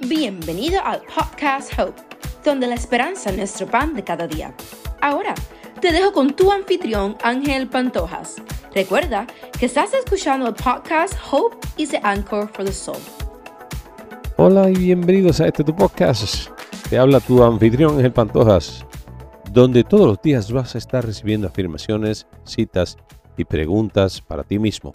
Bienvenido al podcast Hope, donde la esperanza es nuestro pan de cada día. Ahora, te dejo con tu anfitrión Ángel Pantojas. Recuerda que estás escuchando el podcast Hope is the Anchor for the Soul. Hola y bienvenidos a este tu podcast. Te habla tu anfitrión Ángel Pantojas, donde todos los días vas a estar recibiendo afirmaciones, citas y preguntas para ti mismo